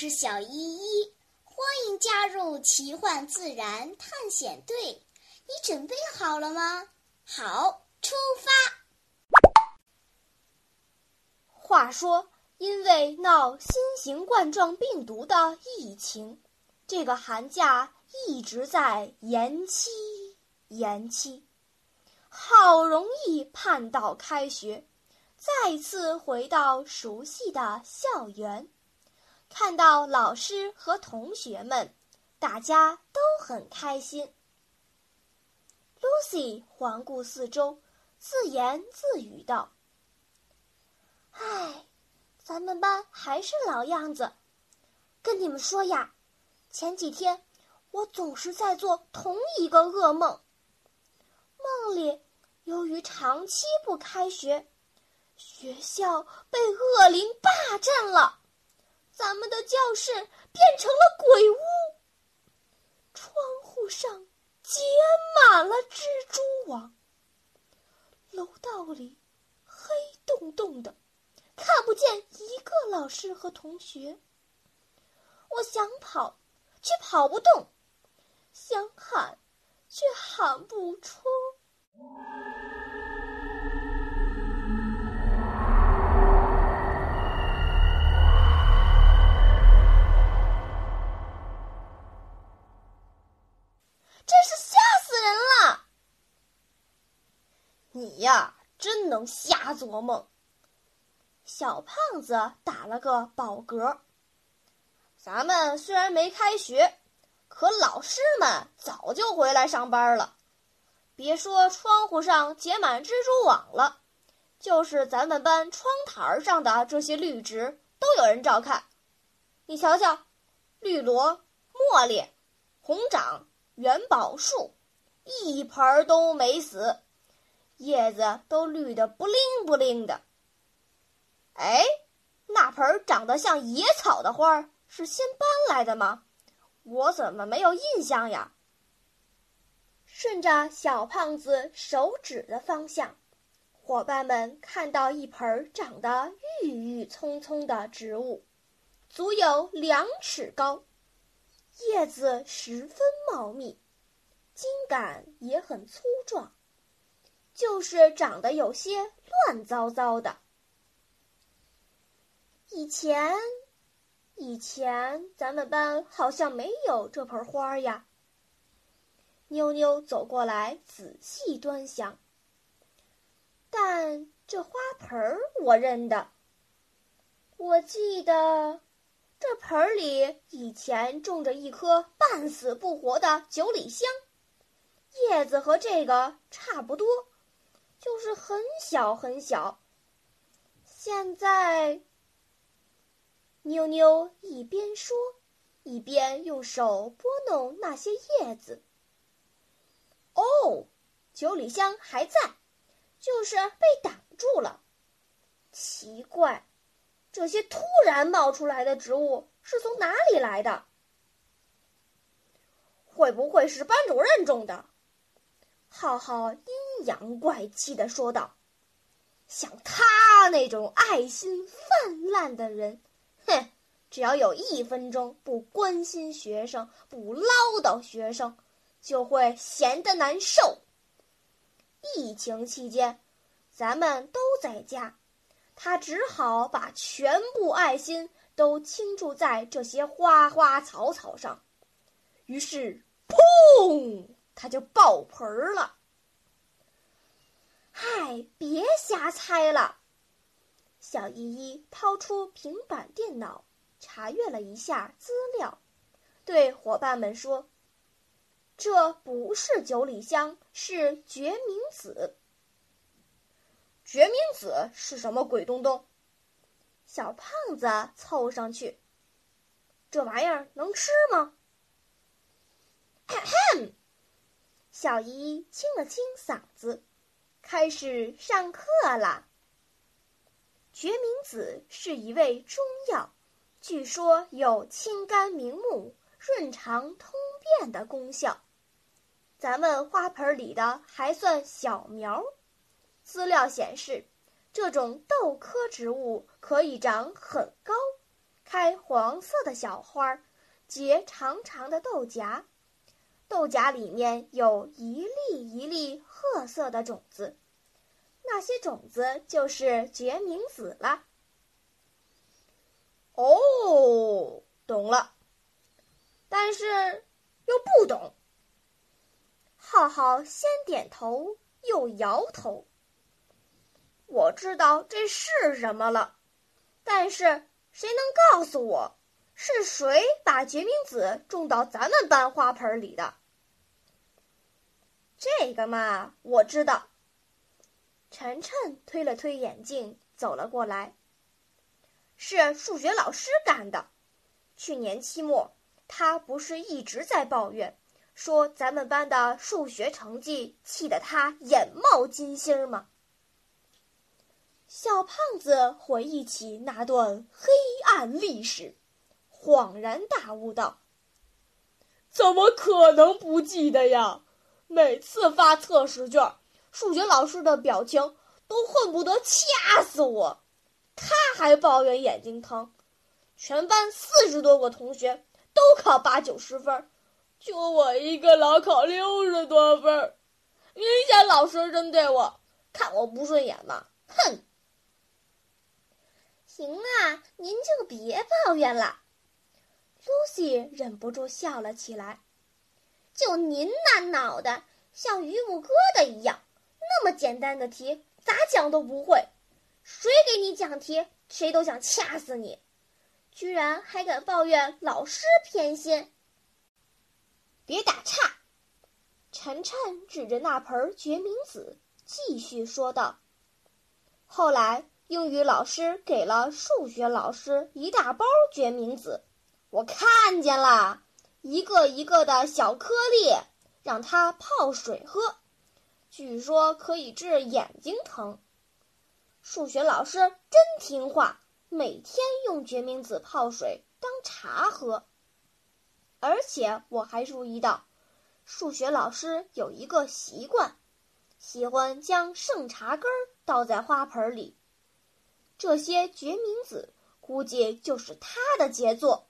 是小依依，欢迎加入奇幻自然探险队。你准备好了吗？好，出发。话说，因为闹新型冠状病毒的疫情，这个寒假一直在延期，延期。好容易盼到开学，再次回到熟悉的校园。看到老师和同学们，大家都很开心。Lucy 环顾四周，自言自语道：“唉，咱们班还是老样子。跟你们说呀，前几天我总是在做同一个噩梦。梦里，由于长期不开学，学校被恶灵霸占了。”咱们的教室变成了鬼屋，窗户上结满了蜘蛛网，楼道里黑洞洞的，看不见一个老师和同学。我想跑，却跑不动；想喊，却喊不出。你呀，真能瞎做梦。小胖子打了个饱嗝。咱们虽然没开学，可老师们早就回来上班了。别说窗户上结满蜘蛛网了，就是咱们班窗台上的这些绿植都有人照看。你瞧瞧，绿萝、茉莉、红掌、元宝树，一盆都没死。叶子都绿得不灵不灵的。哎，那盆长得像野草的花是新搬来的吗？我怎么没有印象呀？顺着小胖子手指的方向，伙伴们看到一盆长得郁郁葱葱的植物，足有两尺高，叶子十分茂密，茎秆也很粗壮。就是长得有些乱糟糟的。以前，以前咱们班好像没有这盆花呀。妞妞走过来仔细端详，但这花盆儿我认得。我记得，这盆里以前种着一棵半死不活的九里香，叶子和这个差不多。就是很小很小。现在，妞妞一边说，一边用手拨弄那些叶子。哦，九里香还在，就是被挡住了。奇怪，这些突然冒出来的植物是从哪里来的？会不会是班主任种的？浩浩阴阳怪气地说道：“像他那种爱心泛滥的人，哼，只要有一分钟不关心学生、不唠叨学生，就会闲得难受。疫情期间，咱们都在家，他只好把全部爱心都倾注在这些花花草草上。于是，砰！”他就爆盆儿了。嗨，别瞎猜了。小依依掏出平板电脑，查阅了一下资料，对伙伴们说：“这不是九里香，是决明子。决明子是什么鬼东东？”小胖子凑上去：“这玩意儿能吃吗？” 小姨清了清嗓子，开始上课了。决明子是一味中药，据说有清肝明目、润肠通便的功效。咱们花盆里的还算小苗。资料显示，这种豆科植物可以长很高，开黄色的小花，结长长的豆荚，豆荚里面有一粒一粒褐色的种子，那些种子就是决明子了。哦，懂了，但是又不懂。浩浩先点头又摇头。我知道这是什么了，但是谁能告诉我，是谁把决明子种到咱们班花盆里的？这个嘛，我知道。晨晨推了推眼镜，走了过来。是数学老师干的。去年期末，他不是一直在抱怨，说咱们班的数学成绩气得他眼冒金星吗？小胖子回忆起那段黑暗历史，恍然大悟道：“怎么可能不记得呀？每次发测试卷，数学老师的表情都恨不得掐死我。他还抱怨眼睛疼。全班四十多个同学都考八九十分，就我一个老考六十多分，明显老师针对我，看我不顺眼嘛！哼！”行啊，您就别抱怨了。Lucy 忍不住笑了起来。就您那脑袋，像榆木疙瘩一样，那么简单的题咋讲都不会。谁给你讲题，谁都想掐死你。居然还敢抱怨老师偏心。别打岔！晨晨指着那盆决明子，继续说道：“后来。”英语老师给了数学老师一大包决明子，我看见了，一个一个的小颗粒，让它泡水喝，据说可以治眼睛疼。数学老师真听话，每天用决明子泡水当茶喝。而且我还注意到，数学老师有一个习惯，喜欢将剩茶根儿倒在花盆里。这些决明子估计就是他的杰作。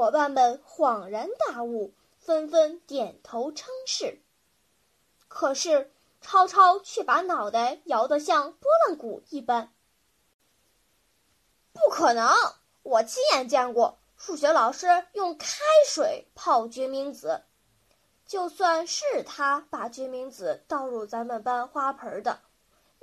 伙伴们恍然大悟，纷纷点头称是。可是超超却把脑袋摇得像拨浪鼓一般。不可能！我亲眼见过数学老师用开水泡决明子，就算是他把决明子倒入咱们班花盆的。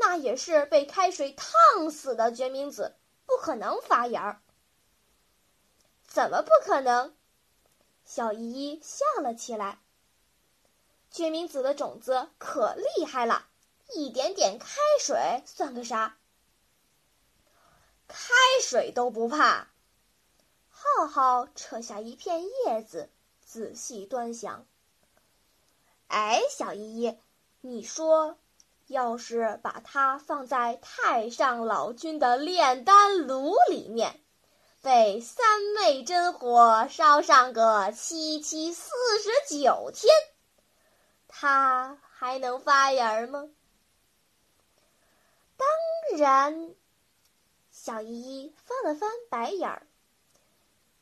那也是被开水烫死的决明子，不可能发芽儿。怎么不可能？小依依笑了起来。决明子的种子可厉害了，一点点开水算个啥？开水都不怕。浩浩扯下一片叶子，仔细端详。哎，小依依，你说？要是把它放在太上老君的炼丹炉里面，被三昧真火烧上个七七四十九天，它还能发芽吗？当然，小依依翻了翻白眼儿。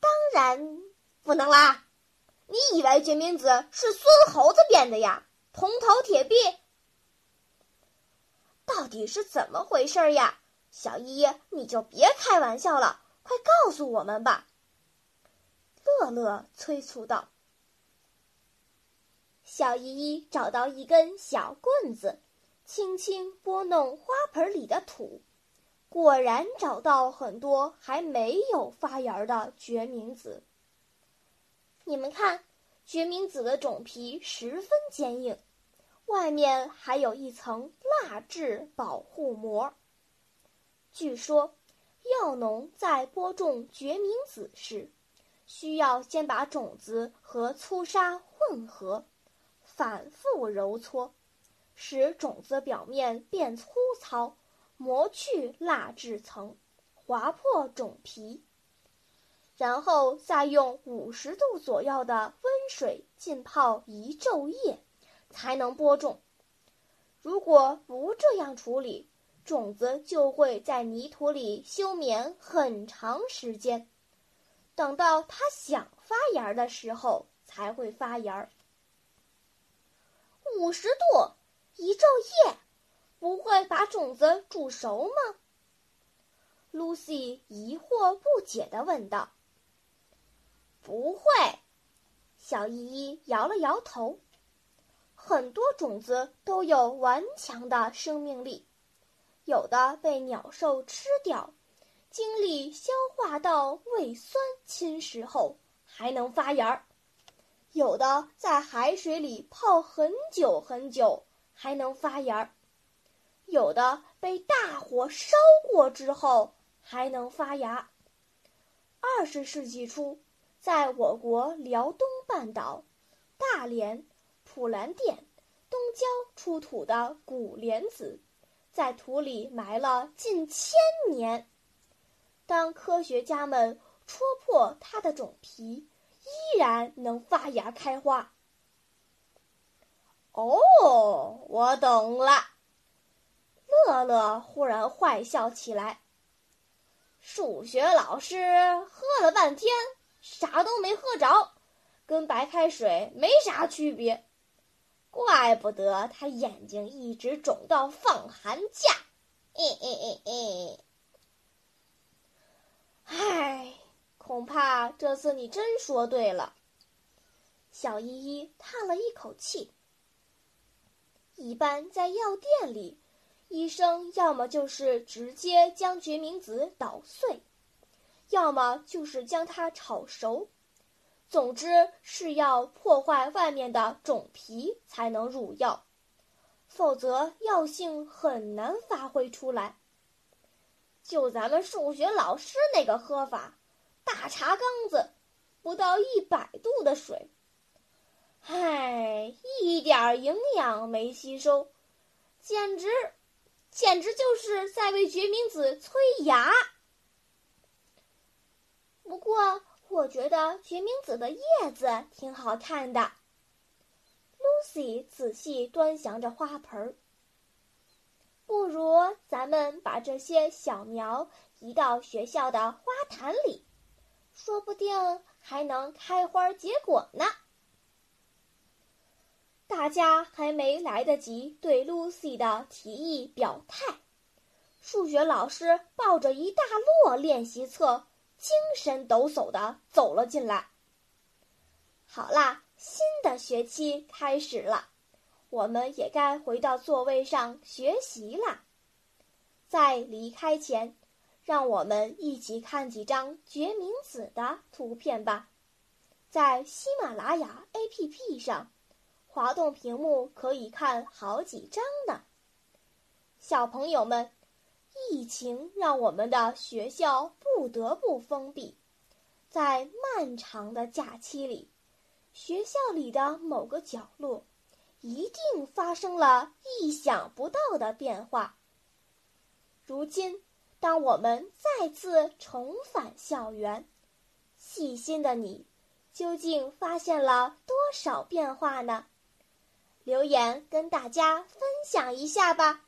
当然不能啦！你以为决明子是孙猴子变的呀？铜头铁臂！到底是怎么回事呀，小依依，你就别开玩笑了，快告诉我们吧。乐乐催促道。小依依找到一根小棍子，轻轻拨弄花盆里的土，果然找到很多还没有发芽的决明子。你们看，决明子的种皮十分坚硬。外面还有一层蜡质保护膜。据说，药农在播种决明子时，需要先把种子和粗沙混合，反复揉搓，使种子表面变粗糙，磨去蜡质层，划破种皮，然后再用五十度左右的温水浸泡一昼夜。才能播种。如果不这样处理，种子就会在泥土里休眠很长时间，等到它想发芽的时候才会发芽。五十度，一昼夜，不会把种子煮熟吗？Lucy 疑惑不解地问道。“不会。”小依依摇了摇头。很多种子都有顽强的生命力，有的被鸟兽吃掉，经历消化道胃酸侵蚀后还能发芽儿；有的在海水里泡很久很久还能发芽儿；有的被大火烧过之后还能发芽。二十世纪初，在我国辽东半岛，大连。普兰店东郊出土的古莲子，在土里埋了近千年。当科学家们戳破它的种皮，依然能发芽开花。哦，我懂了。乐乐忽然坏笑起来。数学老师喝了半天，啥都没喝着，跟白开水没啥区别。怪不得他眼睛一直肿到放寒假，哎哎哎哎！唉，恐怕这次你真说对了。小依依叹了一口气。一般在药店里，医生要么就是直接将决明子捣碎，要么就是将它炒熟。总之是要破坏外面的种皮才能入药，否则药性很难发挥出来。就咱们数学老师那个喝法，大茶缸子，不到一百度的水，唉，一点营养没吸收，简直，简直就是在为决明子催芽。不过。我觉得决明子的叶子挺好看的。Lucy 仔细端详着花盆儿。不如咱们把这些小苗移到学校的花坛里，说不定还能开花结果呢。大家还没来得及对 Lucy 的提议表态，数学老师抱着一大摞练习册。精神抖擞的走了进来。好啦，新的学期开始了，我们也该回到座位上学习啦。在离开前，让我们一起看几张决明子的图片吧。在喜马拉雅 APP 上，滑动屏幕可以看好几张呢。小朋友们。疫情让我们的学校不得不封闭，在漫长的假期里，学校里的某个角落一定发生了意想不到的变化。如今，当我们再次重返校园，细心的你究竟发现了多少变化呢？留言跟大家分享一下吧。